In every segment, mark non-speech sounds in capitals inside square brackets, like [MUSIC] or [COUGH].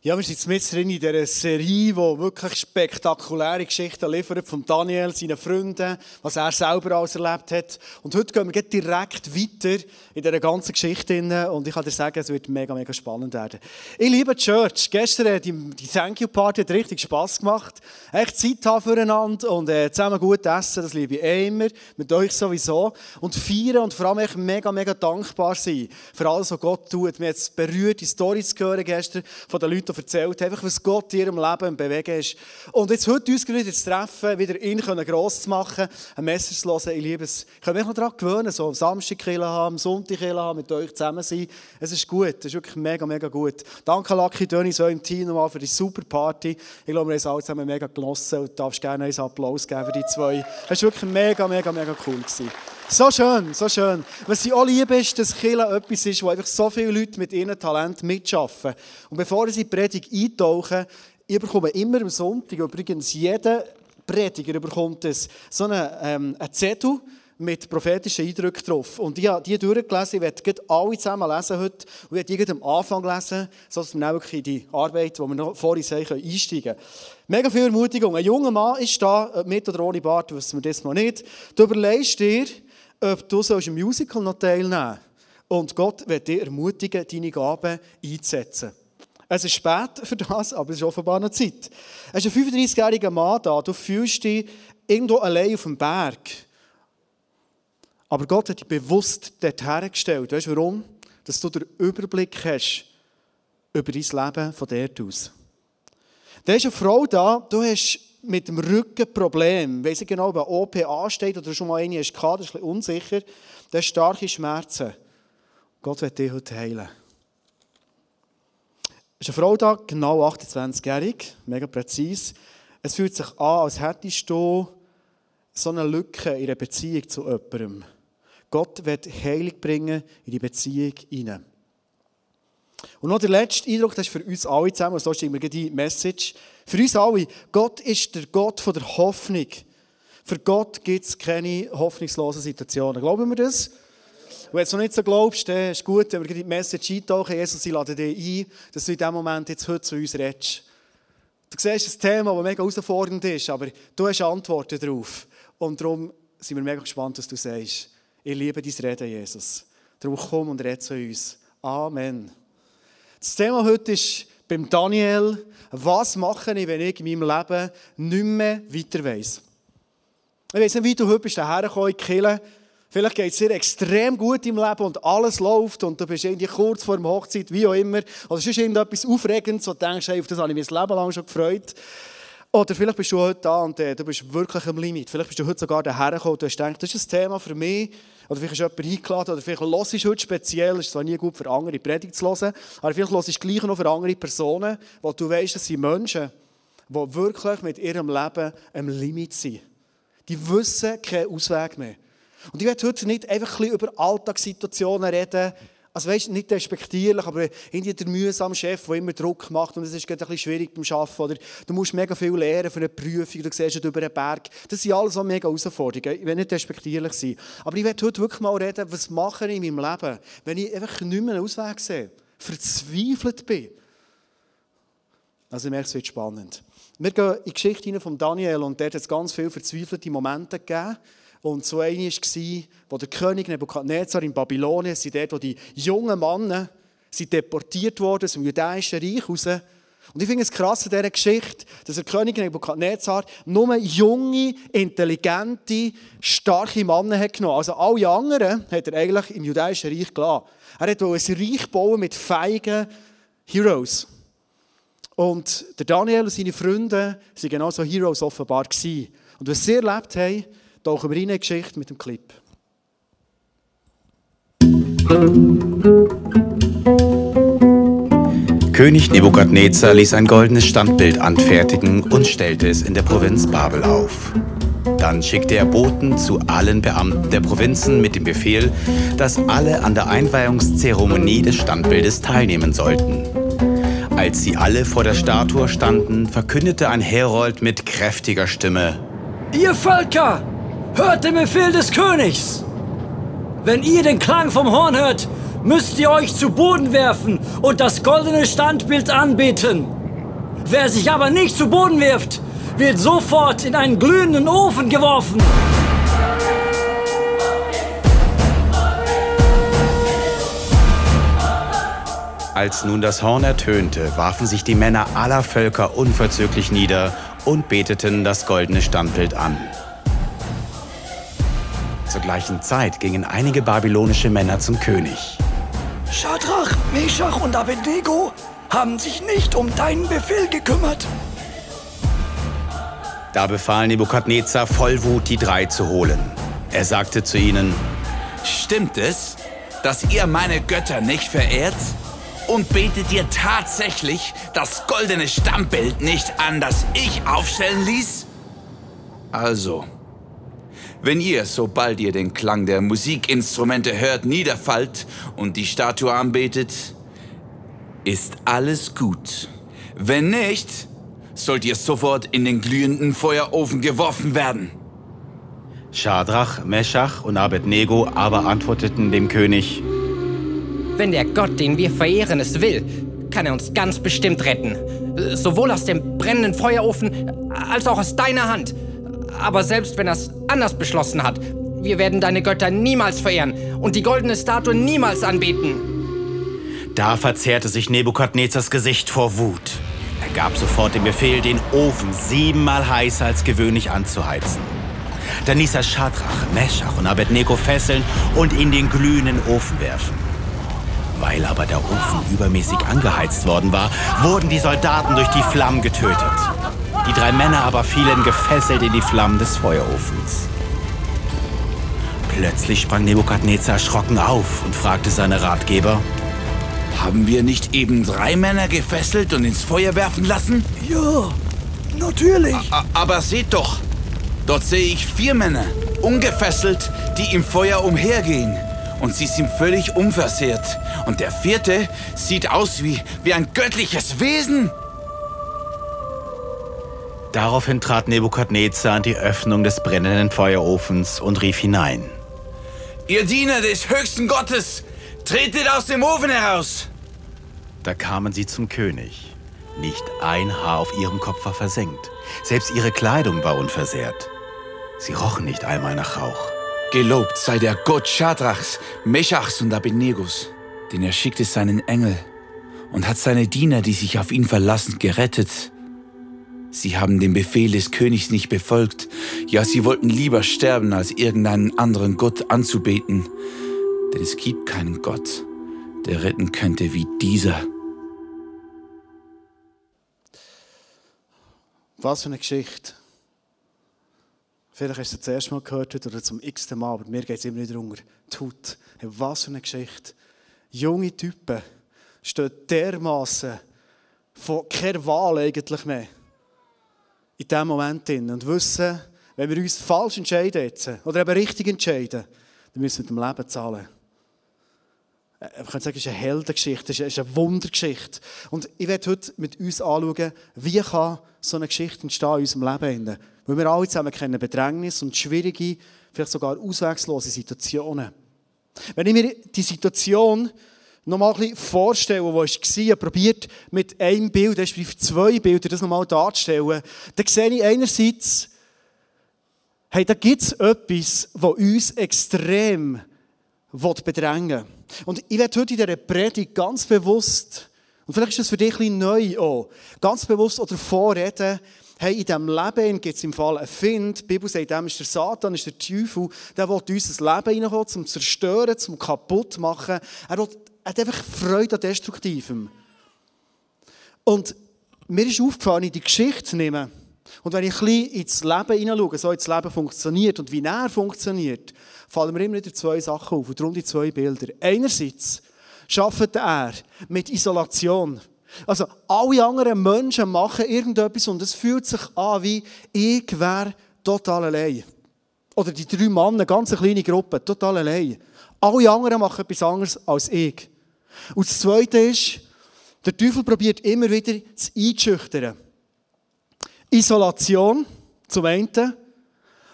Ja, wir sind jetzt drin in dieser Serie, die wirklich spektakuläre Geschichten liefert von Daniel, seinen Freunden, was er selber alles erlebt hat. Und heute gehen wir direkt weiter in dieser ganzen Geschichte und ich kann dir sagen, es wird mega, mega spannend werden. Ich liebe die Church. Gestern die, die Thank You Party hat richtig Spass gemacht. Echt Zeit haben füreinander und äh, zusammen gut essen, das liebe ich immer, mit euch sowieso. Und feiern und vor allem echt mega, mega dankbar sein für alles, was Gott tut. Mir hat es berührt, die Storys hören gestern von den Leuten, die erzählt einfach was Gott in ihrem Leben bewegen ist. Und jetzt heute uns wieder zu treffen, wieder ihn können gross zu machen, ein Messer zu hören, ich liebe es. Ich kann mich noch daran gewöhnen, so am Samstag haben, Sonntag haben, mit euch zusammen sein. Es ist gut, es ist wirklich mega, mega gut. Danke Lucky Döni, so im Team nochmal für die super Party. Ich glaube, wir haben es alle zusammen mega genossen und du darfst gerne einen Applaus geben für die zwei. Es war wirklich mega, mega, mega cool. Gewesen. So schön, so schön. Was ich auch liebe, ist, dass Kirche etwas ist, wo einfach so viele Leute mit ihrem Talent mitschaffen. Und bevor sie in die Predigt eintauchen, ich bekomme immer am Sonntag, übrigens jeder Prediger bekommt es, so einen, ähm, einen Zettel mit prophetischen Eindrücken drauf. Und ich habe die durchgelesen, ich werde alle zusammen lesen heute und ich werde am Anfang lesen, sodass wir dann wirklich in die Arbeit, die wir noch vorhin sehen, einsteigen können. Mega viel Ermutigung. Ein junger Mann ist da, mit oder ohne Bart, wissen wir das noch nicht. Du überlegst dir, ob du sollst im Musical noch teilnehmen Und Gott wird dich ermutigen, deine Gaben einzusetzen. Es ist spät für das, aber es ist offenbar noch Zeit. Es ist ein 35-jähriger Mann da, du fühlst dich irgendwo allein auf dem Berg. Aber Gott hat dich bewusst dort hergestellt. Weißt du warum? Dass du den Überblick hast über dein Leben von dort aus. Da ist eine Frau da, du hast mit dem Rückenproblem, weiß ich genau, ob ein OP ansteht oder schon mal eine hast das ist ein bisschen unsicher, der starke Schmerzen. Gott wird dich heute heilen. Es ist eine Frau da, genau 28-jährig, mega präzise. Es fühlt sich an, als hättest du so eine Lücke in einer Beziehung zu jemandem. Gott wird Heilung bringen in die Beziehung hinein. Und noch der letzte Eindruck, das ist für uns alle zusammen, und so steht mir die Message. Für uns alle, Gott ist der Gott von der Hoffnung. Für Gott gibt es keine hoffnungslosen Situationen. Glauben wir das? Wenn du noch nicht so glaubst, dann ist es gut, wenn wir die Message eintauchen. Jesus, ich lade dich ein, dass du in diesem Moment jetzt heute zu uns redest. Du siehst ein Thema, das mega herausfordernd ist, aber du hast Antworten darauf. Und darum sind wir mega gespannt, was du sagst. Ich liebe dein Reden, Jesus. Darum komm und rede zu uns. Amen. Das Thema heute ist beim Daniel, was mache ich, wenn ich in meinem Leben nicht mehr weiter weiss. Ich weiss nicht, wie du heute bist hergekommen in die Kirche. Vielleicht geht es dir extrem gut im Leben und alles läuft und du bist irgendwie kurz vor der Hochzeit, wie auch immer. Oder es ist irgendetwas Aufregendes, wo du denkst, hey, auf das habe ich mein Leben lang schon gefreut. Oder vielleicht bist du heute da und äh, du bist wirklich am Limit. Vielleicht bist du heute sogar dahergekommen und du hast gedacht, das ist ein Thema für mich. Oder vielleicht ist jemand eingeladen oder vielleicht hörst du heute speziell, ist zwar nie gut für andere Predigt zu hören, aber vielleicht hörst du gleich noch für andere Personen, wo du weißt, das sind Menschen, die wirklich mit ihrem Leben am Limit sind. Die wissen keinen Ausweg mehr. Und ich werde heute nicht einfach über Alltagssituationen reden, also weißt, nicht respektierlich, aber irgendwie der mühsame Chef, der immer Druck macht und es ist gerade ein schwierig beim Arbeiten. Oder du musst mega viel lernen für eine Prüfung, du siehst über einen Berg. Das sind alles so mega Herausforderungen. Ich will nicht respektierlich sein. Aber ich werde heute wirklich mal reden, was mache ich in meinem Leben, wenn ich einfach nicht mehr einen Ausweg sehe, verzweifelt bin. Also ich merke, es wird spannend. Wir gehen in die Geschichte von Daniel und dort hat es ganz viele verzweifelte Momente gegeben. Und so einer war, wo der König Nebukadnezar in Babylonien, sind dort, wo die jungen Männer sind deportiert wurden aus dem jüdischen Reich raus. Und ich finde es krass in dieser Geschichte, dass der König Nebukadnezar nur junge, intelligente, starke Männer hat genommen. Also alle anderen hat er eigentlich im jüdischen Reich gelassen. Er wollte ein Reich bauen mit feigen Heroes. Und der Daniel und seine Freunde waren genauso Heroes offenbar. Und was sie erlebt haben, tauchen wir in die Geschichte mit dem Clip. König Nebukadnezar ließ ein goldenes Standbild anfertigen und stellte es in der Provinz Babel auf. Dann schickte er Boten zu allen Beamten der Provinzen mit dem Befehl, dass alle an der Einweihungszeremonie des Standbildes teilnehmen sollten. Als sie alle vor der Statue standen, verkündete ein Herold mit kräftiger Stimme: Ihr Völker, Hört den Befehl des Königs! Wenn ihr den Klang vom Horn hört, müsst ihr euch zu Boden werfen und das goldene Standbild anbeten. Wer sich aber nicht zu Boden wirft, wird sofort in einen glühenden Ofen geworfen. Als nun das Horn ertönte, warfen sich die Männer aller Völker unverzüglich nieder und beteten das goldene Standbild an. Zur gleichen Zeit gingen einige babylonische Männer zum König. Schadrach, Meshach und Abednego haben sich nicht um deinen Befehl gekümmert. Da befahl Nebukadnezar voll Wut, die drei zu holen. Er sagte zu ihnen, Stimmt es, dass ihr meine Götter nicht verehrt? Und betet ihr tatsächlich das goldene Stammbild nicht an, das ich aufstellen ließ? Also, wenn ihr, sobald ihr den Klang der Musikinstrumente hört, niederfallt und die Statue anbetet, ist alles gut. Wenn nicht, sollt ihr sofort in den glühenden Feuerofen geworfen werden. Schadrach, Meschach und Abednego aber antworteten dem König, Wenn der Gott, den wir verehren, es will, kann er uns ganz bestimmt retten. Sowohl aus dem brennenden Feuerofen als auch aus deiner Hand. Aber selbst wenn er es anders beschlossen hat, wir werden deine Götter niemals verehren und die goldene Statue niemals anbeten. Da verzerrte sich Nebukadnezars Gesicht vor Wut. Er gab sofort den Befehl, den Ofen siebenmal heißer als gewöhnlich anzuheizen. Dann ließ er Schadrach, Meschach und Abednego fesseln und in den glühenden Ofen werfen. Weil aber der Ofen übermäßig angeheizt worden war, wurden die Soldaten durch die Flammen getötet. Die drei Männer aber fielen gefesselt in die Flammen des Feuerofens. Plötzlich sprang Nebukadnezar erschrocken auf und fragte seine Ratgeber, Haben wir nicht eben drei Männer gefesselt und ins Feuer werfen lassen? Ja, natürlich. A aber seht doch, dort sehe ich vier Männer, ungefesselt, die im Feuer umhergehen. Und sie sind völlig unversehrt. Und der vierte sieht aus wie, wie ein göttliches Wesen. Daraufhin trat Nebukadnezar an die Öffnung des brennenden Feuerofens und rief hinein. Ihr Diener des höchsten Gottes, tretet aus dem Ofen heraus. Da kamen sie zum König. Nicht ein Haar auf ihrem Kopf war versenkt. Selbst ihre Kleidung war unversehrt. Sie rochen nicht einmal nach Rauch. Gelobt sei der Gott Schadrachs, Meschachs und Abednegos, denn er schickte seinen Engel und hat seine Diener, die sich auf ihn verlassen, gerettet. Sie haben den Befehl des Königs nicht befolgt, ja, sie wollten lieber sterben, als irgendeinen anderen Gott anzubeten, denn es gibt keinen Gott, der retten könnte wie dieser. Was für eine Geschichte. Vielleicht hast du es zuerst mal gehört oder zum x-ten Mal, aber mir geht es immer wieder unter die Haut. Was für eine Geschichte. Junge Typen stehen dermaßen von keiner Wahl eigentlich mehr in diesem Moment drin und wissen, wenn wir uns falsch entscheiden jetzt, oder eben richtig entscheiden, dann müssen wir mit dem Leben zahlen. Man könnte sagen, es ist eine Heldengeschichte, es ist eine Wundergeschichte. Und ich werde heute mit uns anschauen, wie kann so eine Geschichte entstehen in unserem Leben. Weil wir alle zusammen kennen Bedrängnis und schwierige, vielleicht sogar auswegslose Situationen. Wenn ich mir die Situation noch mal ein bisschen vorstelle, wo ich war, probiert mit einem Bild, respektive zwei Bildern, das noch mal darzustellen, dann sehe ich einerseits, hey, da gibt es etwas, das uns extrem bedrängen will. Und ich werde heute in dieser Predigt ganz bewusst, und vielleicht ist das für dich ein bisschen neu auch, ganz bewusst oder vorreden, hey, in diesem Leben gibt es im Fall einen Find. Die Bibel sagt, dem ist der Satan, ist der Teufel, der will uns ein Leben reinkommen, zum Zerstören, zum kaputt machen. Er, will, hat einfach Freude an Destruktivem. Und mir ist aufgefallen, in die Geschichte zu nehmen, und wenn ich ein bisschen ins Leben hineinschaue, so wie das Leben funktioniert und wie er funktioniert, fallen mir immer wieder zwei Sachen auf und darum die zwei Bilder. Einerseits schafft er mit Isolation. Also alle anderen Menschen machen irgendetwas und es fühlt sich an wie, ich wäre total allein. Oder die drei Männer, eine ganz kleine Gruppe, total allein. Alle anderen machen etwas anderes als ich. Und das Zweite ist, der Teufel probiert immer wieder zu einschüchtern. Isolation zum einen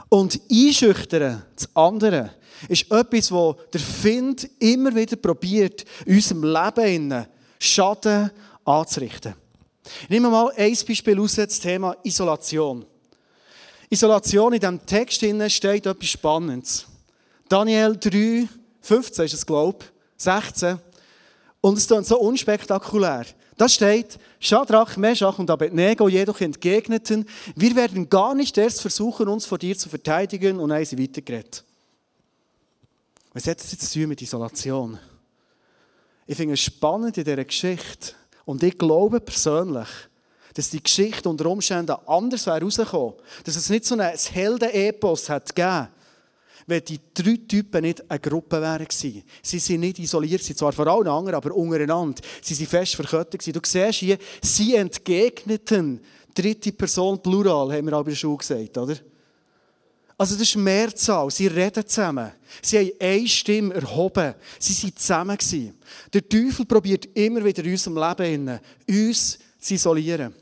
Und einschüchtern, das andere, ist etwas, wo der Find immer wieder probiert, in unserem Leben Schaden anzurichten. Nehmen wir mal ein Beispiel aus, das Thema Isolation. Isolation in diesem Text steht etwas Spannendes. Daniel 3, 15 ist es, glaube ich, 16. Und es ist so unspektakulär. Da steht, Shadrach, Meshach und Abednego jedoch entgegneten, wir werden gar nicht erst versuchen, uns vor dir zu verteidigen und haben sie weitergeredet. Was hat das jetzt zu tun mit Isolation? Ich finde es spannend in dieser Geschichte und ich glaube persönlich, dass die Geschichte unter Umständen anders wäre. Dass es nicht so ein Helden-Epos hat gegeben, wenn die drei Typen nicht eine Gruppe wären gewesen. Sie sind nicht isoliert, sie zwar vor allen anderen, aber untereinander. Sie sind fest verkettet gewesen. Du siehst hier, sie entgegneten. Dritte Person, Plural, haben wir auch bei der Schule gesagt, oder? Also das ist Mehrzahl. Sie reden zusammen. Sie haben eine Stimme erhoben. Sie waren zusammen. Der Teufel probiert immer wieder in unserem Leben uns zu isolieren.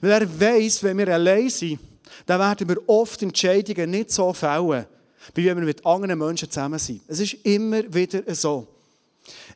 Weil er weiss, wenn wir allein sind, dann werden wir oft Entscheidungen nicht so fällen, wie wenn wir mit anderen Menschen zusammen sind. Es ist immer wieder so.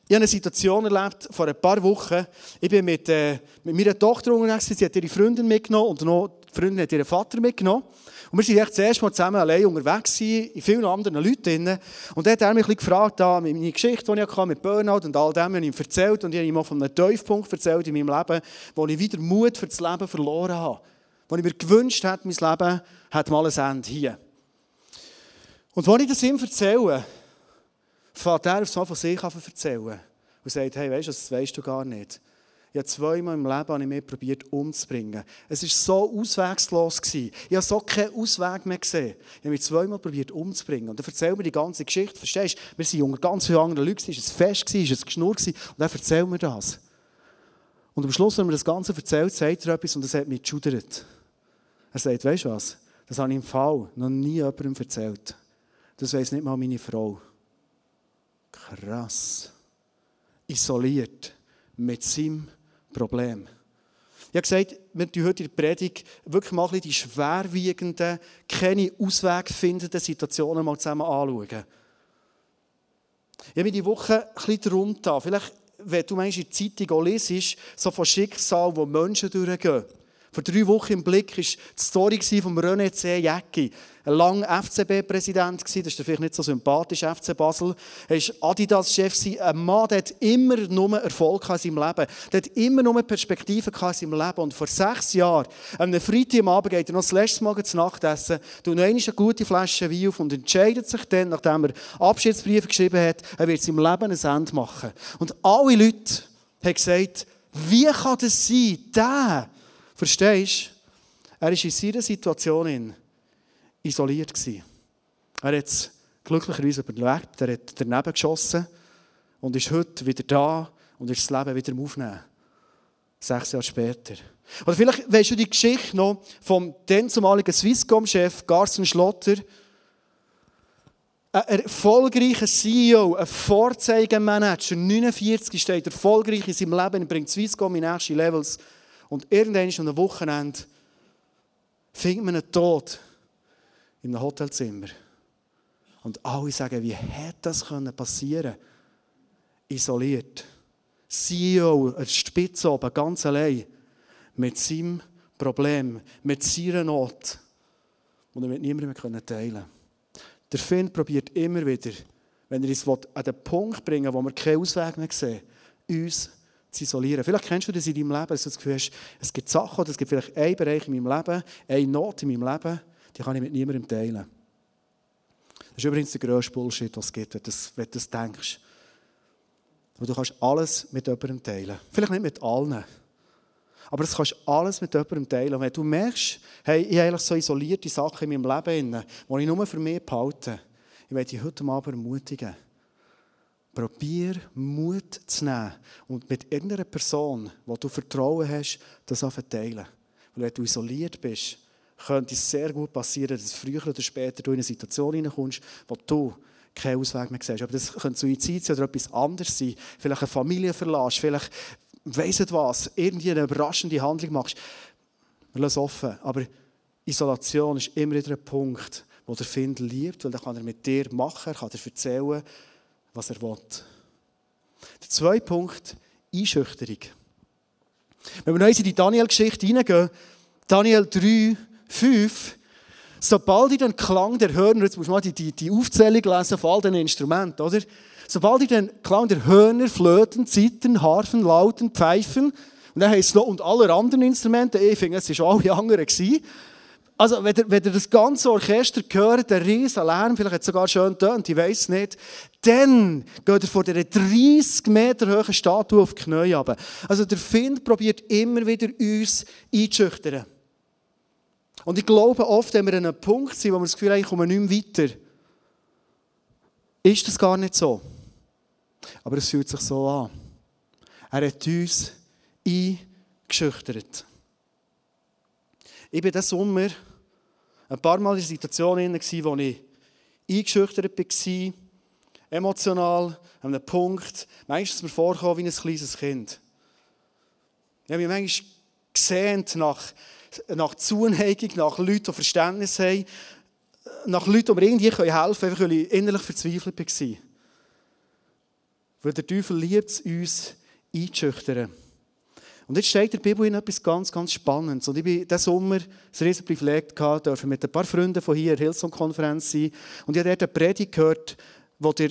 Ich habe eine Situation erlebt vor ein paar Wochen. Ich bin mit, äh, mit meiner Tochter unterwegs. Sie hat ihre Freundin mitgenommen und noch die Freundin hat ihren Vater mitgenommen. Und wir waren echt das erste Mal zusammen allein unterwegs, in vielen anderen Leuten. Und dann hat er mich ein gefragt, da, meine Geschichte, die ich hatte, mit Burnout und all dem, ich ihm erzählt. Und ich habe ihm auch von einem Tiefpunkt erzählt in meinem Leben, wo ich wieder Mut für das Leben verloren habe. Wo ich mir gewünscht hätte, mein Leben hat mal ein Ende hier. Und als ich das ihm erzähle, fängt er auf von sich an zu erzählen. Und sagt, hey, weißt du, das weißt du gar nicht. Ich habe zweimal im Leben mich probiert umzubringen. Es war so auswegslos. Gewesen. Ich habe so keinen Ausweg mehr gesehen. Ich habe mich zweimal probiert umzubringen. Und er erzählt mir die ganze Geschichte. Verstehst du? Wir sind unter ganz vielen anderen Leuten. Es war ein Fest, es war ein Geschnur. Und er erzählt mir das. Und am Schluss, wenn er mir das Ganze erzählt, sagt er etwas und das hat mich geschudert. Er sagt, weißt du was? Das habe ich im Fall noch nie jemandem erzählt. Das weiß nicht mal meine Frau. Krass. Isoliert. Mit seinem Problem. Ich habe gesagt, wir tun heute in der Predigt wirklich mal die schwerwiegenden, keine Ausweg findenden Situationen mal zusammen anschauen. Ich habe mich diese Woche ein bisschen drunter. Vielleicht, wenn du meinst, in der Zeitung auch liest, so von Schicksal, wo Menschen durchgehen. Vor drei Wochen im Blick war die Story von René C. Jäcki. Ein langer FCB-Präsident, das ist vielleicht nicht so sympathisch, FC Basel. Er war Adidas-Chef, ein Mann, der immer nur Erfolg in seinem Leben. Der hat immer nur Perspektiven in seinem Leben. Und vor sechs Jahren, einem Freitag am Abend, geht er noch das letzte Mal zu Nacht essen, tut noch eine gute Flasche Wein auf und entscheidet sich dann, nachdem er Abschiedsbriefe geschrieben hat, er wird seinem Leben ein Ende machen. Und alle Leute haben gesagt, wie kann das sein, der, Verstehst du? Er war in seiner Situation isoliert. Er hat es glücklicherweise überlebt, er hat daneben geschossen und ist heute wieder da und ist das Leben wieder am Aufnehmen. Sechs Jahre später. Oder vielleicht weißt du die Geschichte noch vom dann Swisscom-Chef Garson Schlotter. Ein erfolgreicher CEO, ein Vorzeigemanager, 49 steht erfolgreich in seinem Leben und bringt Swisscom in nächste Levels. Und irgendwann an einem Wochenende findet man einen Tod in einem Hotelzimmer. Und alle sagen, wie hätte das passieren können? Isoliert. CEO, eine Spitze oben, ganz allein. Mit seinem Problem, mit seiner Not. Und er mit niemandem mehr teilen. Der Feind probiert immer wieder, wenn er uns an den Punkt bringen will, wo wir keinen Ausweg mehr sehen, uns zu isolieren. Vielleicht kennst du das in deinem Leben, dass du das Gefühl hast, es gibt Sachen oder es gibt vielleicht einen Bereich in meinem Leben, eine Not in meinem Leben, die kann ich mit niemandem teilen. Das ist übrigens der grösste Bullshit, was es gibt, wenn du wenn du das denkst. Aber du kannst alles mit jemandem teilen. Vielleicht nicht mit allen. Aber das kannst alles mit jemandem teilen. Und wenn du merkst, hey, ich habe eigentlich so isolierte Sachen in meinem Leben, die ich nur für mich behalte, ich werde dich heute Abend ermutigen. Probier Mut zu nehmen und mit irgendeiner Person, wo du Vertrauen hast, das verteilen. Weil wenn du isoliert bist, könnte es sehr gut passieren, dass früher oder später du in eine Situation hineinkommst, wo du keinen Ausweg mehr siehst. Aber das könnte Suizid sein oder etwas anderes sein. Vielleicht eine Familie verlässt, vielleicht, weiss nicht was, irgendwie eine überraschende Handlung machst. Wir lassen offen. Aber Isolation ist immer wieder ein Punkt, wo der Find liebt, weil dann kann er mit dir machen, er kann dir erzählen, was er will. Der zweite Punkt, Einschüchterung. Wenn wir noch in die Daniel-Geschichte hineingehen, Daniel 3, 5, sobald ich den Klang der Hörner, jetzt muss man die, die, die Aufzählung lesen von all diesen Instrumenten, oder? Sobald ich den Klang der Hörner, Flöten, Zittern, Harfen, Lauten, Pfeifen, und dann heisst es noch, und alle anderen Instrumente, ich finde, es waren alle [LAUGHS] anderen. Also, wenn ihr, wenn ihr das ganze Orchester hört, der riesen Lärm, vielleicht hat es sogar schön tönt, ich weiß nicht, dann geht er vor dieser 30 Meter hohen Statue auf die Knie runter. Also, der Find probiert immer wieder uns einzuschüchtern. Und ich glaube, oft, wenn wir an einem Punkt sind, wo wir das Gefühl haben, ich komme nicht mehr weiter, ist das gar nicht so. Aber es fühlt sich so an. Er hat uns eingeschüchtert. Ich war diesen Sommer ein paar Mal in Situationen, wo ich eingeschüchtert war, emotional, an einem Punkt, meistens mir vorkommen wie ein kleines Kind. Ich habe mich manchmal gesehnt nach, nach Zuneigung, nach Leuten, die Verständnis haben, nach Leuten, die mir irgendwie helfen können, weil ich innerlich verzweifelt war. Weil der Teufel liebt es, uns einzuschüchtern. Und jetzt steht in der Bibel in etwas ganz, ganz Spannendes. Und ich bin diesen Sommer ein riesen Privileg gehabt, durfte mit ein paar Freunden von hier in der Hillsong-Konferenz sein. Und ich habe dort eine Predigt gehört, wo der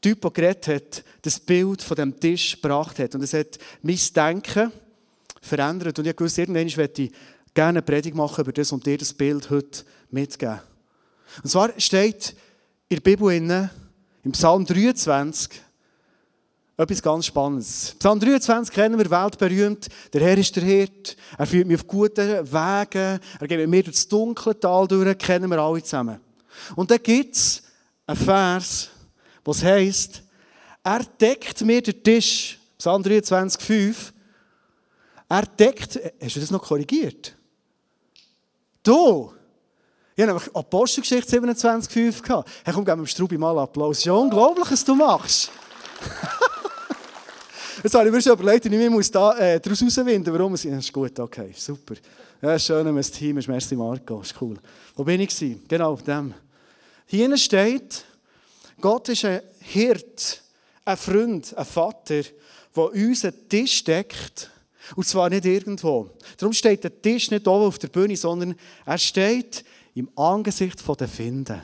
Typ, der geredet hat, das Bild von dem Tisch gebracht hat. Und es hat mein Denken verändert. Und ich wusste, irgendwann möchte ich gerne eine Predigt machen über das und dir das Bild heute mitgeben. Und zwar steht in der Bibel im Psalm 23, etwas ganz Spannendes. Psalm 23 kennen wir, weltberühmt. Der Herr ist der Hirt. Er führt mich auf guten Wegen. Er geht mit mir durch das dunkle Tal durch. Kennen wir alle zusammen. Und dann gibt es einen Vers, was heisst, er deckt mir den Tisch. Psalm 23, 5. Er deckt, hast du das noch korrigiert? Du! Ich habe nämlich Apostelgeschichte 27, 5 gehabt. Hey, komm, geben wir dem Strubi mal Applaus. Ja, unglaublich, was du machst. [LAUGHS] Jetzt habe ich mir schon überlegt, ich muss da äh, daraus herausfinden, warum es ist gut, okay, super. Ja, schön, wenn ein Team ist. Merci, Marco, ist cool. Wo bin ich? Gewesen? Genau, dem. Hier steht, Gott ist ein Hirt, ein Freund, ein Vater, der uns einen Tisch deckt. Und zwar nicht irgendwo. Darum steht der Tisch nicht oben auf der Bühne, sondern er steht im Angesicht der Finden.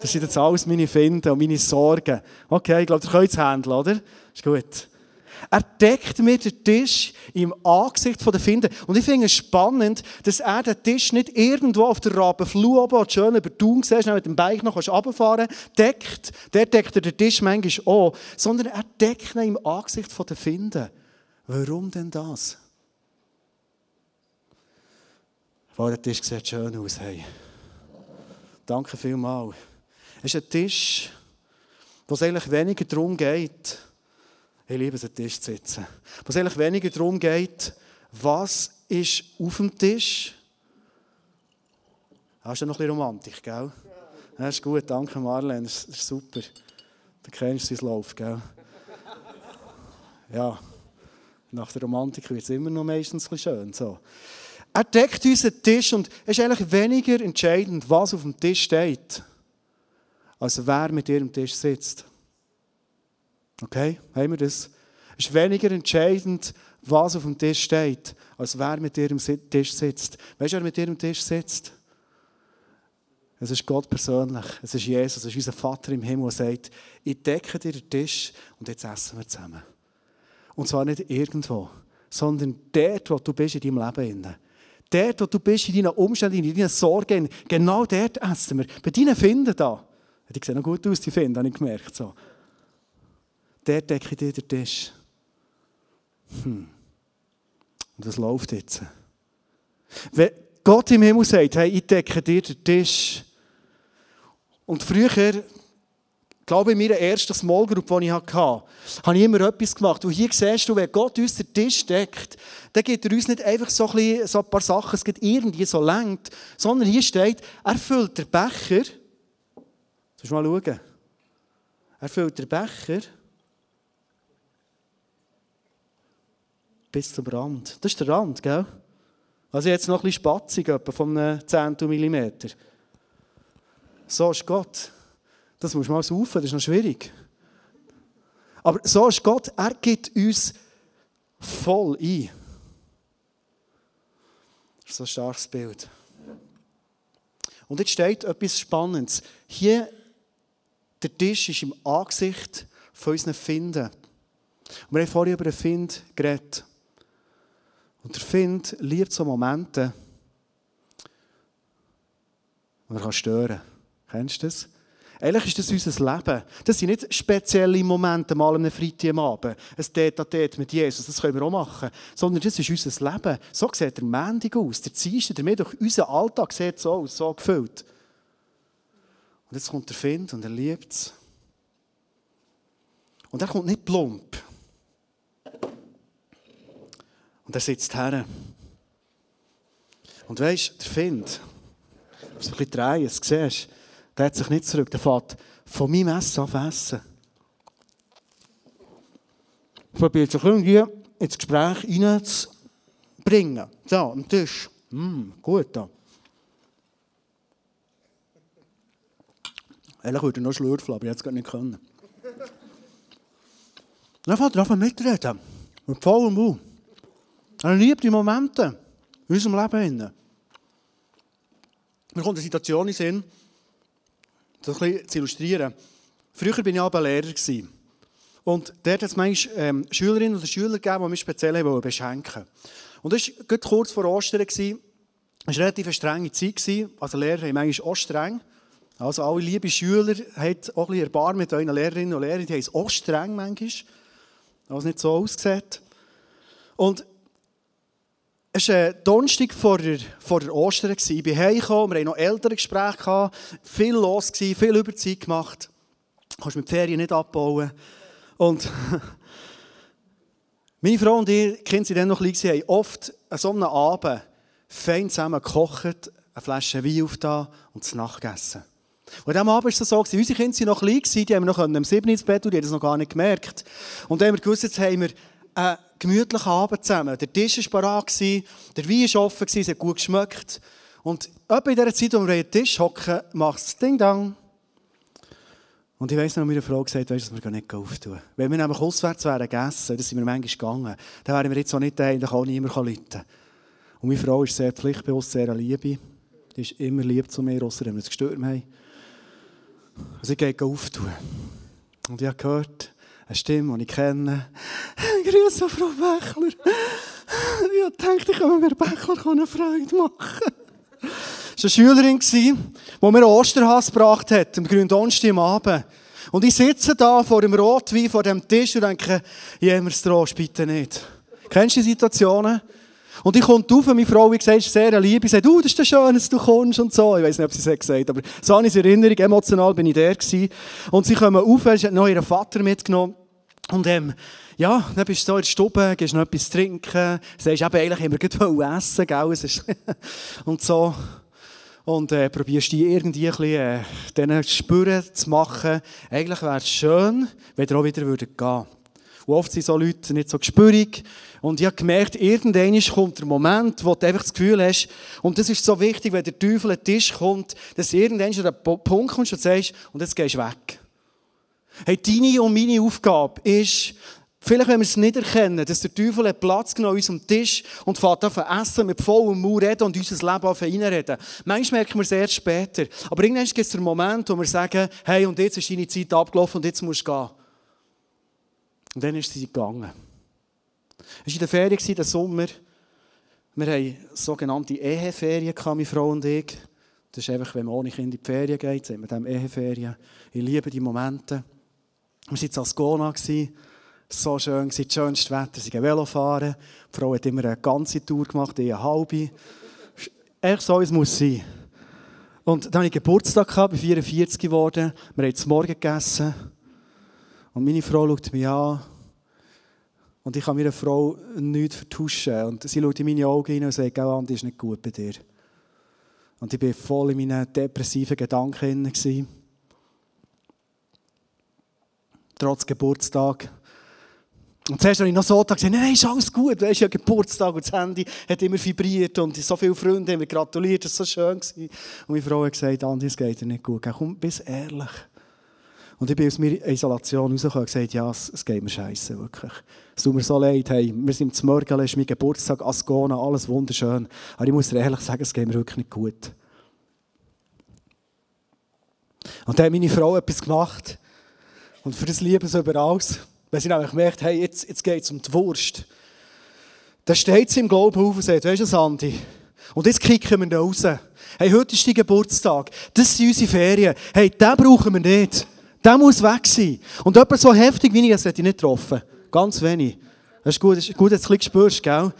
Das sind jetzt alles meine Finden und meine Sorgen. Okay, ich glaube, ihr könnt es handeln, oder? Ist gut. Er deckt mir den Tisch im Angesicht der Finden. Und ich finde es spannend, dass er den Tisch nicht irgendwo auf der Rabenflur oben schön über Daumen siehst, mit dem Bike noch runterfahren kannst, deckt. Der deckt er den Tisch manchmal auch. Sondern er deckt ihn im Angesicht der Finden. Warum denn das? Weil der Tisch sieht schön aus. Hey. Danke vielmals. Es ist ein Tisch, wo es eigentlich weniger darum geht, ich liebe es, Tisch zu sitzen. Wo es eigentlich weniger darum geht, was ist auf dem Tisch. Hast du noch ein bisschen Romantik, gell? Das ist gut, danke Marlene, das ist super. Du kennst dein Lauf, gell? Ja, nach der Romantik wird es immer noch meistens ein bisschen schön. So. Er deckt unseren Tisch und es ist eigentlich weniger entscheidend, was auf dem Tisch steht, als wer mit dir am Tisch sitzt. Okay, haben wir das? Es ist weniger entscheidend, was auf dem Tisch steht, als wer mit dir am Tisch sitzt. Weißt du, wer mit dir am Tisch sitzt? Es ist Gott persönlich. Es ist Jesus. Es ist unser Vater im Himmel, der sagt, ich decke dir den Tisch und jetzt essen wir zusammen. Und zwar nicht irgendwo, sondern dort, wo du bist in deinem Leben. Dort, wo du bist in deinen Umständen, in deinen Sorgen. Genau dort essen wir. Bei deinen Finden da. Die sehen noch gut aus, die Finden, habe ich gemerkt. So der decke ich dir den Tisch. Hm. Und das läuft jetzt. Wenn Gott im Himmel sagt, hey, ich decke dir den Tisch. Und früher, glaube ich, in meiner ersten Small Group, die ich hatte, habe ich immer etwas gemacht. Und hier siehst du, wenn Gott uns den Tisch deckt, dann gibt er uns nicht einfach so ein, so ein paar Sachen, es geht irgendwie so lenkt, sondern hier steht, er füllt den Becher. Sollst du mal schauen? Er füllt den Becher bis zum Rand. Das ist der Rand, gell? Also jetzt noch ein bisschen spatzig, etwa von einem Zehntel Millimeter. So ist Gott. Das muss man mal saufen, das ist noch schwierig. Aber so ist Gott, er gibt uns voll ein. Das ist ein starkes Bild. Und jetzt steht etwas Spannendes. Hier, der Tisch ist im Angesicht von unseren Finden. Wir haben vorhin über den Find geredet. Und der Find liebt so Momente, wo er stören kann. Kennst du das? Eigentlich ist das unser Leben. Das sind nicht spezielle Momente, mal am Freitag am Abend, ein Tete mit Jesus, das können wir auch machen. Sondern das ist unser Leben. So sieht der Mendig aus, der Dienstag, der Mittwoch, unser Alltag sieht so aus, so gefüllt. Und jetzt kommt der Find und er liebt es. Und er kommt nicht plump. Und er sitzt her. Und weisst, der Find, so ein bisschen drehen, das siehst der hat sich nicht zurück. Der fährt von meinem Essen an essen. Probiert sich irgendwie ins Gespräch hineinzubringen. So, am Tisch. Mm, gut da. Eigentlich würde er noch schlürfeln, aber jetzt gar nicht können. [LAUGHS] Dann fährt er einfach mitreden. Mit vollem Mund. Er liebt die Momente in unserem Leben. Mir kommt eine Situation in Sinn, das ein bisschen zu illustrieren. Früher war ich aber Lehrer. Und dort hat es manchmal ähm, Schülerinnen oder Schüler gegeben, die mich speziell haben beschenken Und das war kurz vor Ostern. Es war eine relativ strenge Zeit. Also Lehrer haben manchmal auch streng. Also alle liebe Schüler haben auch ein bisschen Erbarmen mit euren Lehrerinnen und Lehrern. Die haben es auch streng manchmal. Was nicht so aussieht. Und es war Donnerstag vor der, vor der Ostern. Ich bin heimgekommen, wir hatten noch ältere Gespräche, viel los, viel Überzeit gemacht. Du kannst mit Ferien nicht abbauen. Und [LAUGHS] meine Frau und ich, Kinder sind dann noch klein, haben oft an so einem Abend fein zusammen gekocht, eine Flasche Wein aufgetan und zu Nacht gegessen. Und diesem Abend war es so, unsere Kinder waren noch klein, die haben wir noch am 7 ins Bett und die haben das noch gar nicht gemerkt. Und dann haben wir gewusst, jetzt haben wir einen gemütlichen Abend zusammen. Der Tisch war parat, der Wein war offen, es hat gut geschmeckt. Und etwa in dieser Zeit, wo wir den Tisch hocken, macht es Ding-Dang. Und ich weiss noch, meine Frau gesagt weißt, dass wir nicht auftun. Wenn wir nämlich auswärts wären gegessen, das sind wir manchmal gegangen, dann wären wir jetzt auch nicht daheim, dann kann niemand rufen. Und meine Frau ist sehr pflichtbewusst, sehr Liebe. Die ist immer lieb zu mir, außer wenn wir es gestört haben. Also ich gehe auftun. Und ich habe gehört, eine Stimme, die ich kenne. [LAUGHS] Grüße, Frau Bächler. [LAUGHS] Ich dachte, ich kann mir Bächler eine Freude machen. [LAUGHS] Das war eine Schülerin, die mir Osterhass gebracht hat, am grünen Donnerstag am Abend. Und ich sitze da vor dem Rotwein, vor dem Tisch und denke, jemals Trost, bitte nicht. Kennst du die Situationen? Und ich komme auf, meine Frau, wie gesagt, ist sehr lieb. Sie sagt, uh, das ist schön, dass du kommst und so. Ich weiß nicht, ob sie es gesagt hat, aber so habe ich Erinnerung. Emotional bin ich der gewesen. Und sie kommen auf, sie hat noch ihren Vater mitgenommen. Und, ähm, ja, dann bist du so in der Stube, gehst noch etwas trinken. Sagst, eben, eigentlich haben wir essen, gell? [LAUGHS] und so. Und, äh, probierst die irgendwie ein bisschen, äh, denen spüren zu machen. Eigentlich wäre es schön, wenn ihr auch wieder gehen würdet. Und oft sind so Leute nicht so gespürig. Und ich habe gemerkt, irgendwann kommt der Moment, wo du einfach das Gefühl hast, und das ist so wichtig, wenn der Teufel an den Tisch kommt, dass irgendwann schon der Punkt kommt und sagst, und jetzt gehst du weg. Hey, deine und meine Aufgabe ist, Vielleicht, wenn wir es nicht erkennen, dass der Teufel hat Platz genommen an unserem Tisch und fährt auf essen, mit vollem Mund reden und unser Leben auf reinreden. Manchmal merken wir es erst später. Aber irgendwann gibt es den Moment, wo wir sagen, hey, und jetzt ist deine Zeit abgelaufen und jetzt musst du gehen. Und dann ist sie gegangen. Es war in der Ferien, der Sommer. Wir hatten sogenannte Eheferien, meine Frau und ich. Das ist einfach, wenn man ohne Kind in die Ferien geht, sagt man dem Eheferien. Ich liebe die Momente. Wir waren in Ascona, so schön, das schönste Wetter, sie Velofahren. Die Frau hat immer eine ganze Tour gemacht, eine halbe. Echt so, es muss sein. Und dann hatte ich Geburtstag, bin 44 geworden. Wir haben zum Morgen gegessen. Und meine Frau schaut mich an. Und ich kann meiner Frau nichts vertuschen. Und sie schaut in meine Augen hinein und sagt, Andi, ist nicht gut bei dir. Und ich war voll in meinen depressiven Gedanken. Trotz Geburtstag Und zuerst habe ich noch so gesagt, nein, nein, ist alles gut. Weißt du, ja, Geburtstag und das Handy hat immer vibriert und so viele Freunde haben mir gratuliert, das war so schön. Und meine Frau hat gesagt, Andi, es geht dir nicht gut. Komm, bist ehrlich. Und ich bin aus meiner Isolation rausgekommen und gesagt, ja, es, es geht mir scheiße, wirklich. Es tut mir so leid, hey, wir sind zum Morgen, es ist mein Geburtstag, Ascona, alles wunderschön. Aber ich muss dir ehrlich sagen, es geht mir wirklich nicht gut. Und dann hat meine Frau etwas gemacht. Und für das lieben sie über alles. Weil sie nämlich gemerkt hey, jetzt, jetzt geht es um die Wurst. Dann steht sie im Glauben auf und sagt, weißt du, Sandy, und jetzt kicken wir ihn raus. Hey, heute ist dein Geburtstag. Das sind unsere Ferien. Hey, den brauchen wir nicht. Der muss weg sein. Und jemand so heftig wie ich, das hätte ich nicht getroffen. Ganz wenig. Das ist gut, das ist gut dass du es spürst, gell?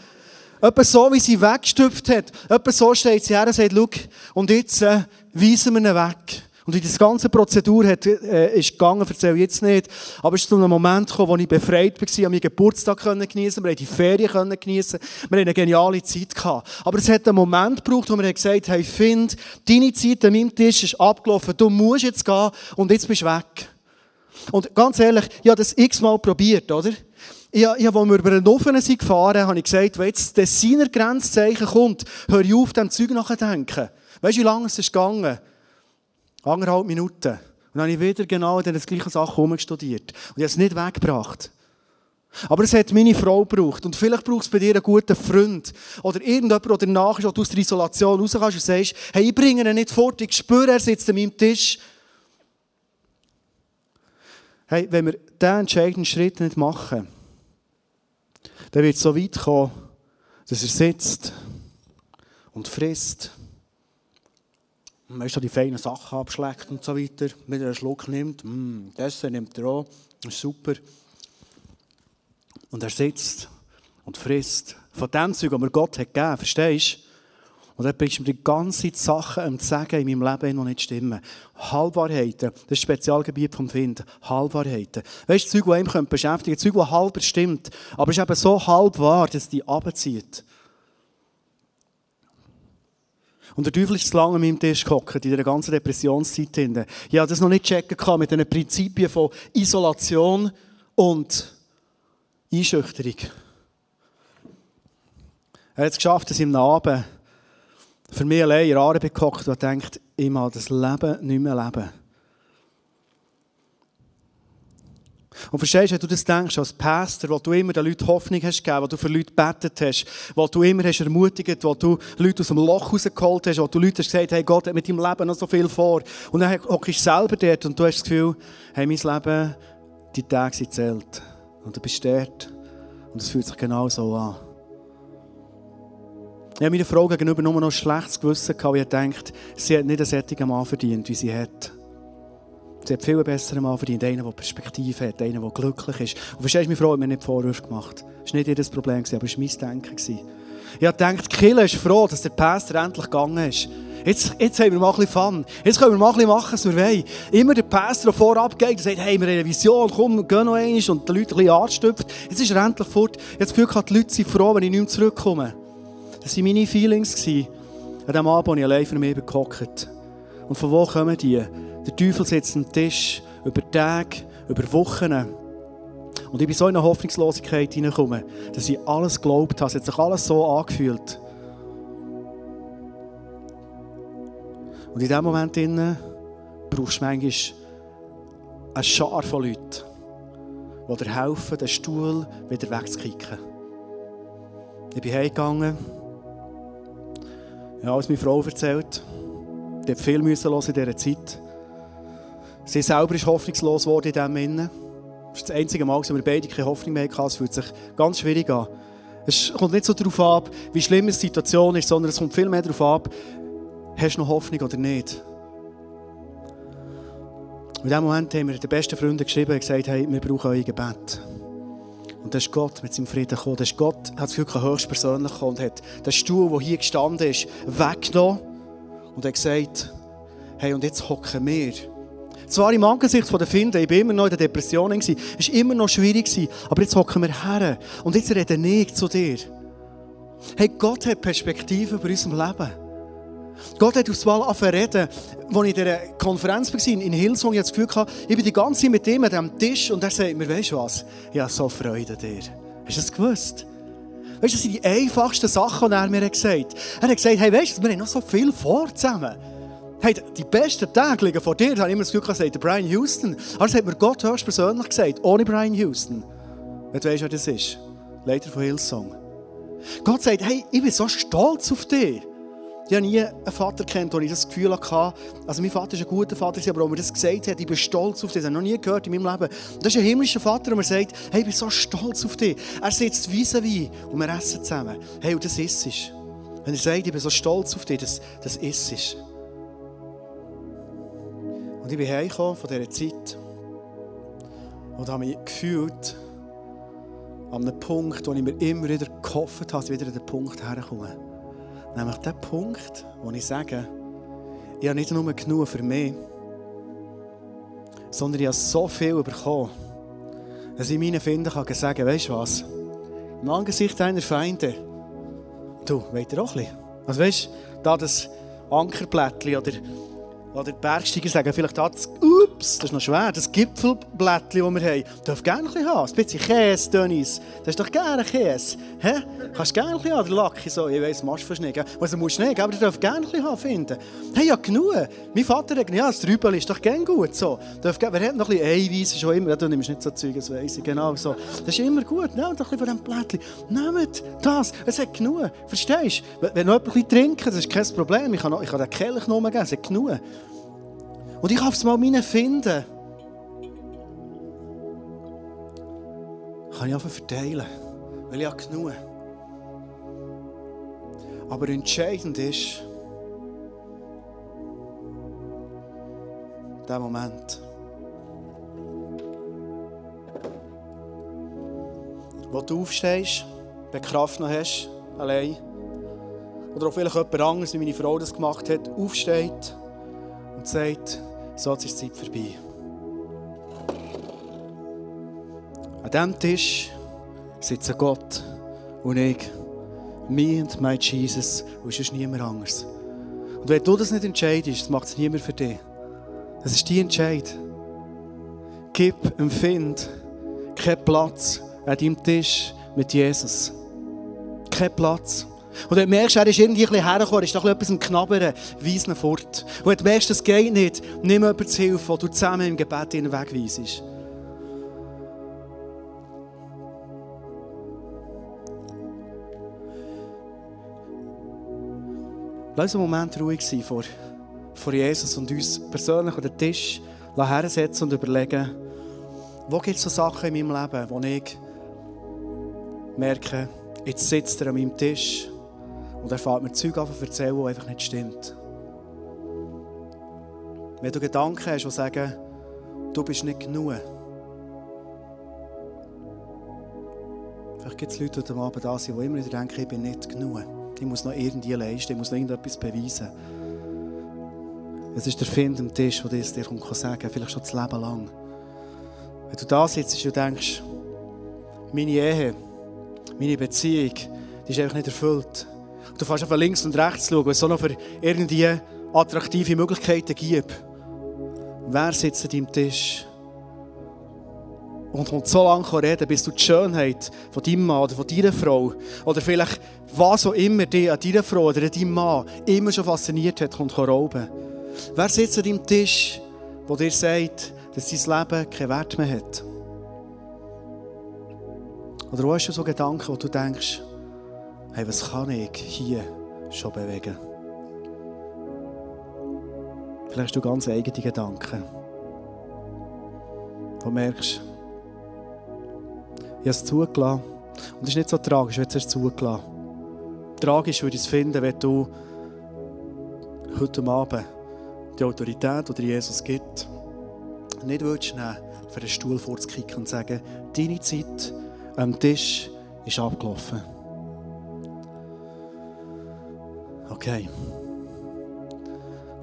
Jemand so, wie sie weggestüpft hat. Jemand so steht sie her und sagt, schau, und jetzt äh, weisen wir ihn weg. Und wie die ganze Prozedur hat, äh, ist gegangen, erzähle ich jetzt nicht. Aber es ist zu einem Moment gekommen, wo ich befreit war, ich meinen Geburtstag geniessen wir haben die Ferien geniessen wir haben eine geniale Zeit gehabt. Aber es hat einen Moment gebraucht, wo wir gesagt haben, hey, Find, deine Zeit an meinem Tisch ist abgelaufen, du musst jetzt gehen und jetzt bist du weg. Und ganz ehrlich, ich habe das x-mal probiert, oder? Ich, ich, als wir über den Ofen sind gefahren, habe ich gesagt, wenn jetzt das seiner Grenzzeichen kommt, hör ich auf, dem Zeug nachzudenken. Weißt du, wie lange es ist gegangen? Anderthalb Minuten. Und dann habe ich wieder genau in das gleiche Sachen herumgestudiert. Und ich habe es nicht weggebracht. Aber es hat meine Frau gebraucht. Und vielleicht braucht es bei dir einen guten Freund. Oder irgendjemand, der danach ist, wo du aus der Isolation raus und sagst, hey, ich bringe ihn nicht fort, ich spüre, er sitzt an meinem Tisch. Hey, wenn wir diesen entscheidenden Schritt nicht machen, dann wird es so weit kommen, dass er sitzt und frisst und weißt du, die feinen Sachen abschlägt und so weiter, wenn er einen Schluck nimmt, mm, das nimmt er auch, ist super. Und er sitzt und frisst von dem Zeug, das mir Gott hat gegeben, verstehst du? Und dann bringst du mir die ganze Sachen zu sagen in meinem Leben, die nicht stimmen. Halbwahrheiten, das ist das Spezialgebiet vom Finden. Halbwahrheiten. Weißt du, Zeug, die einem beschäftigen können, Zeug, die halb stimmt, aber es ist eben so halb wahr, dass dich abzieht. Und der Teufel ist zu lange an meinem Tisch gehockt, in dieser ganzen Depressionszeit. Hinten. Ich habe das noch nicht checken mit den Prinzipien von Isolation und Einschüchterung. Er hat es geschafft, dass ich am Abend für mich allein in Jahre gehockt und denkt, ich mag das Leben nicht mehr leben. Und verstehst du, wenn du das denkst, als Pastor, wo du immer den Leuten Hoffnung hast gegeben, wo du für Leute betet hast, wo du immer hast ermutigt, wo du Leute aus dem Loch rausgeholt hast, wo du Leuten hast gesagt, hey, Gott hat mit deinem Leben noch so viel vor. Und dann hockst du selber dort und du hast das Gefühl, hey, mein Leben, die Tage sind zählt. Und du bist dort. Und es fühlt sich genau so an. Ich habe meiner Frau gegenüber nur noch ein schlechtes Gewissen gehabt, weil ich dachte, sie hat nicht einen sättigen Mann verdient, wie sie hat. Sie hat viel besseren Mann verdient. Einen, der Perspektive hat, einen, der glücklich ist. Und verstehst du, meine Frau hat mir nicht Vorwürfe gemacht. Das war nicht ihr Problem, aber es war mein Denken. Ich habe gedacht, Kille ist froh, dass der Pastor endlich gegangen ist. Jetzt, jetzt haben wir mal ein Fun. Jetzt können wir mal ein machen, was wir wollen. Immer der Pastor, der vorab geht und sagt, hey, wir haben eine Vision, komm, geh noch einmal und die Leute ein bisschen anstüpft. Jetzt ist er endlich fort. Ich habe das die Leute froh, wenn ich nicht mehr zurückkomme. Das waren meine Feelings an dem Abend, als ich allein für mich gehockt Und von wo kommen die? Der Teufel sitzt am Tisch über Tage, über Wochen. Und ich bin so in eine Hoffnungslosigkeit hineingekommen, dass ich alles geglaubt habe. Es hat sich alles so angefühlt. Und in diesem Moment brauchst du manchmal eine Schar von Leuten, die dir helfen, den Stuhl wieder wegzukicken. Ich bin heimgegangen. Ich habe alles meiner Frau erzählt. Die hat viel müssen in dieser Zeit. Sie selber ist hoffnungslos geworden in diesem Innen. Das ist das einzige Mal, dass wir beide keine Hoffnung mehr hatten. Es fühlt sich ganz schwierig an. Es kommt nicht so darauf ab, wie schlimm die Situation ist, sondern es kommt viel mehr darauf ab, hast du noch Hoffnung oder nicht. In diesem Moment haben wir den besten Freunden geschrieben und gesagt, hey, wir brauchen euer Gebet. Und da ist Gott mit seinem Frieden gekommen. Da ist Gott, hat es wirklich höchstpersönlich gekommen und hat den Stuhl, der hier gestanden ist, weggenommen und hat gesagt, hey, und jetzt hocken wir zwar im Angesicht der Finden, ich war immer noch in der Depression, es war immer noch schwierig, aber jetzt hocken wir her und jetzt rede ich zu dir. Hey, Gott hat Perspektive über unserem Leben. Gott hat aus Mal angefangen reden. Als ich in dieser Konferenz war, in Hillsong, ich das Gefühl hatte, ich bin die ganze Zeit mit ihm an diesem Tisch und er sagt mir, weißt du was? Ich habe so Freude an dir. Hast du das gewusst? Weißt du, das sind die einfachsten Sachen, die er mir gesagt hat. Er hat gesagt, hey, weißt du, wir haben noch so viel vor zusammen. Hey, die besten Tage liegen vor dir. Habe immer das Gefühl, sagt Brian Houston. Aber das hat mir Gott höchstpersönlich gesagt, ohne Brian Houston. Wenn du weißt, wer das ist. Leiter von Hillsong. Gott sagt, hey, ich bin so stolz auf dich. Ich habe nie einen Vater kennt, wo ich das Gefühl hatte, also mein Vater ist ein guter Vater, aber wo mir das gesagt hat, ich bin stolz auf dich, das habe ich noch nie gehört in meinem Leben. das ist ein himmlischer Vater, der mir sagt, hey, ich bin so stolz auf dich. Er sitzt vis-à-vis und wir essen zusammen. Hey, und das ist es. Wenn er sagt, ich bin so stolz auf dich, das, das ist es. Und ich bin heimgekommen von dieser Zeit und habe mich gefühlt, an einem Punkt, wo ich mir immer wieder gehofft habe, dass ich wieder an den Punkt herkomme. Nämlich der Punkt, wo ich sage, ich habe nicht nur genug für mich, sondern ich habe so viel bekommen, dass ich meinen Finden kann sagen, weißt du was? Im Angesicht deiner Feinde, du, weht ihr auch ein bisschen? Also weißt du, da das Ankerblättchen oder oder die Bergsteiger sagen vielleicht, das, ups, das ist noch schwer, das Gipfelblättchen, das wir haben, darf gerne ein bisschen haben. Ein bisschen Käse, Dennis. Das ist doch gerne Käse. Hä? Kannst du gerne ein bisschen haben, der Lacki so. Ich weiss, machst du Schnee, also musst Schnee, aber du darfst gerne ein bisschen haben, finden. Hey, ja genug. Mein Vater sagt, ja, das Trübel ist doch gerne gut. So. Darf, wer hat noch ein bisschen Eiweiß, schon immer, ja, du nimmst nicht so Zeug, das weiss ich, genau so. Das ist immer gut, nehmt ein bisschen von diesem Blättchen. Nehmt das, es hat genug. Verstehst du? Wenn noch jemand ein bisschen trinken, das ist kein Problem. Ich kann, noch, ich kann den Kelch noch geben, es hat genug. Und ich kann es mal meine finden. Kann ich einfach verteilen, weil ich habe genug. Aber entscheidend ist, der Moment, wo du aufstehst, du Kraft noch hast, allein, oder auch vielleicht jemand anderes, wie meine Frau das gemacht hat, aufsteht und sagt, so ist die Zeit vorbei. An diesem Tisch sitzen Gott und ich, me und mein Jesus, und es ist niemand anders. Und wenn du das nicht entscheidest, macht es niemand für dich. Das ist die Entscheid. Gib, empfind keinen Platz an deinem Tisch mit Jesus. Kein Platz. Und wenn du er ist irgendwie ein bisschen hergekommen, ist doch etwas im Knabbern, weis ihn fort. Und wenn du das geht nicht, nimm jemanden zu Hilfe, wo du zusammen im Gebet ihn wegweisst. Lass uns einen Moment ruhig sein vor, vor Jesus und uns persönlich an den Tisch hersetzen und überlegen, wo gibt es so Sachen in meinem Leben, wo ich merke, jetzt sitzt er an meinem Tisch und er fängt mir Zeug an zu erzählen, die einfach nicht stimmt. Wenn du Gedanken hast, die sagen, du bist nicht genug. Vielleicht gibt es Leute, am Abend da die immer wieder denken, ich bin nicht genug. Ich muss noch irgendwie leisten, ich muss noch irgendetwas beweisen. Es ist der Find am Tisch, der dir sagen kann, vielleicht schon das Leben lang. Wenn du da sitzt und denkst, meine Ehe, meine Beziehung, die ist einfach nicht erfüllt. Du fährst einfach links und rechts schauen, was es noch für irgendwie attraktive Möglichkeiten gibt. Wer sitzt an deinem Tisch? Und kommt so lange reden, bis du die Schönheit von deinem Mann oder von deiner Frau oder vielleicht was auch immer dich an deiner Frau oder an deinem Mann immer schon fasziniert hat, kommt rauben. Wer sitzt an deinem Tisch, der dir sagt, dass dein Leben keinen Wert mehr hat? Oder wo hast du so Gedanken, wo du denkst, hey, was kann ich hier schon bewegen? Vielleicht hast du ganz eigene Gedanken. Du merkst, ich habe es zugelassen. Und es ist nicht so tragisch, wenn du es zugelassen Tragisch würde ich es finden, wenn du heute Abend die Autorität, die Jesus gibt, nicht willst nehmen, für den Stuhl vorzukicken und sagen, deine Zeit am Tisch ist abgelaufen. Okay.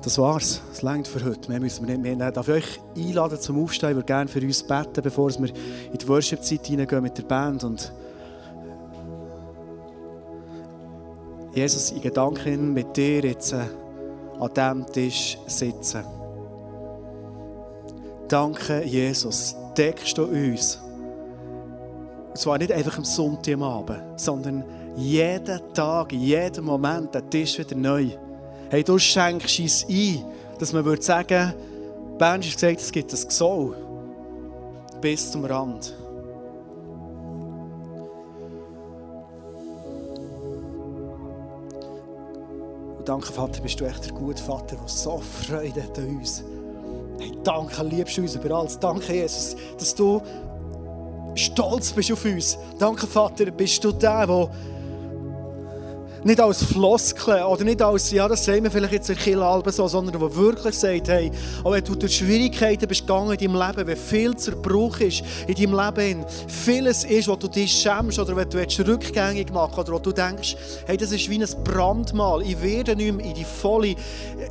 Das war's. Das längt für heute. Mehr müssen wir nicht mehr nehmen. Darf ich euch einladen zum Aufstehen? Ich würde gerne für uns beten, bevor wir in die Worship-Zeit hineingehen mit der Band. Und Jesus, in Gedanken mit dir jetzt äh, an diesem Tisch sitzen. Danke, Jesus, deckst du uns. Und zwar nicht einfach am Sonntagabend, sondern jeden Tag, jeden Moment, der Tisch wieder neu. Hey, du schenkst uns ein, dass man würde sagen, Bernd hat gesagt, es gibt ein Gesoll bis zum Rand. Und danke, Vater, bist du echt der gute Vater, der so Freude hat an uns. Hey, danke, liebst du uns über alles. Danke, Jesus, dass du stolz bist auf uns. Danke, Vater, bist du der, der nicht als Floskeln oder nicht als, ja, das sagen wir vielleicht jetzt in Killalben so, sondern der wirklich sagt, hey, auch wenn du durch Schwierigkeiten bist gegangen in deinem Leben, wenn viel Zerbruch ist in deinem Leben, vieles ist, wo du dich schämst oder wenn du jetzt rückgängig machen oder wo du denkst, hey, das ist wie ein Brandmal, ich werde nicht mehr in die volle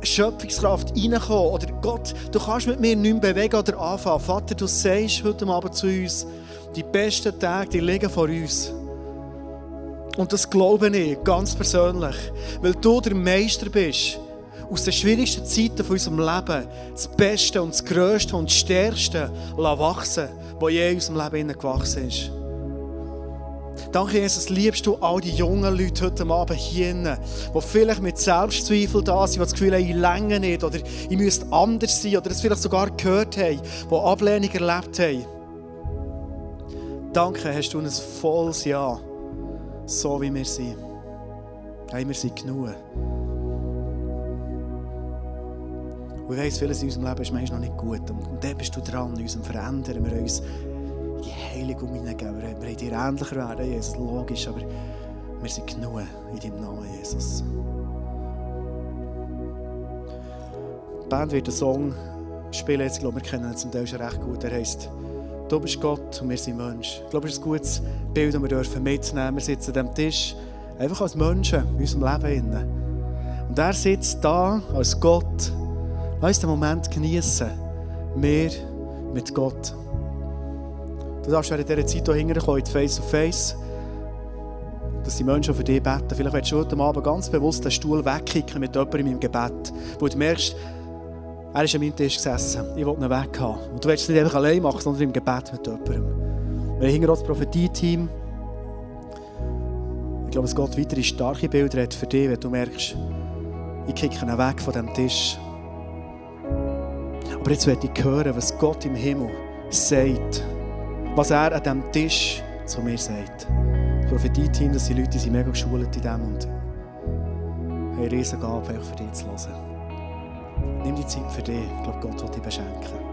Schöpfungskraft reinkommen oder Gott, du kannst mit mir nicht mehr bewegen oder anfangen. Vater, du sagst heute Abend zu uns, die besten Tage, die liegen vor uns. Und das glaube ich ganz persönlich, weil du der Meister bist, aus den schwierigsten Zeiten von unserem Leben das Beste und das Größte und das Stärkste wachsen, was je in unserem Leben gewachsen ist. Danke, Jesus, liebst du all die jungen Leute heute Abend hier, die vielleicht mit Selbstzweifel da sind, die das Gefühl haben, ich länge nicht oder ich müsste anders sein oder es vielleicht sogar gehört haben, die Ablehnung erlebt haben. Danke, hast du ein volles Ja so wie wir sind. Hey, wir sind genug. Und ich weiss, vieles in unserem Leben ist manchmal noch nicht gut. Und, dann bist du dran, in unserem Verändern. Wir uns in die Heiligung hineingeben. Wir, wollen dir ähnlicher werden, Jesus, logisch. Aber wir sind genug in deinem Namen, Jesus. Die Band wird einen Song spielen. Jetzt, ich glaube, wir kennen ihn zum Teil schon recht gut. Er heisst Du bist Gott und wir sind Menschen. Ich glaube, es ist ein gutes Bild, das wir dürfen mitnehmen. Wir sitzen an diesem Tisch einfach als Menschen in unserem Leben. Und er sitzt da als Gott. Lass uns den Moment genießen. Wir mit Gott. Du darfst während dieser Zeit hier hinkommen, face to face, dass die Menschen für dich beten. Vielleicht willst du heute Abend ganz bewusst den Stuhl wegkicken mit jemandem im Gebet, wo du merkst, er ist an meinem Tisch gesessen. Ich wollte ihn weg haben. Und du willst es nicht einfach allein machen, sondern im Gebet mit jemandem. Wir haben das Prophetie-Team. Ich glaube, es geht weitere starke Bilder hat für dich, wenn du merkst, ich kicke ihn weg von diesem Tisch. Aber jetzt werde ich hören, was Gott im Himmel sagt. Was er an diesem Tisch zu mir sagt. Das Prophetie-Team, das sind Leute, die sind mega geschult in dem und haben eine riesige Gabe für dich zu hören. Nimm die Zeit für dich. Ich glaube, Gott wird dich beschenken.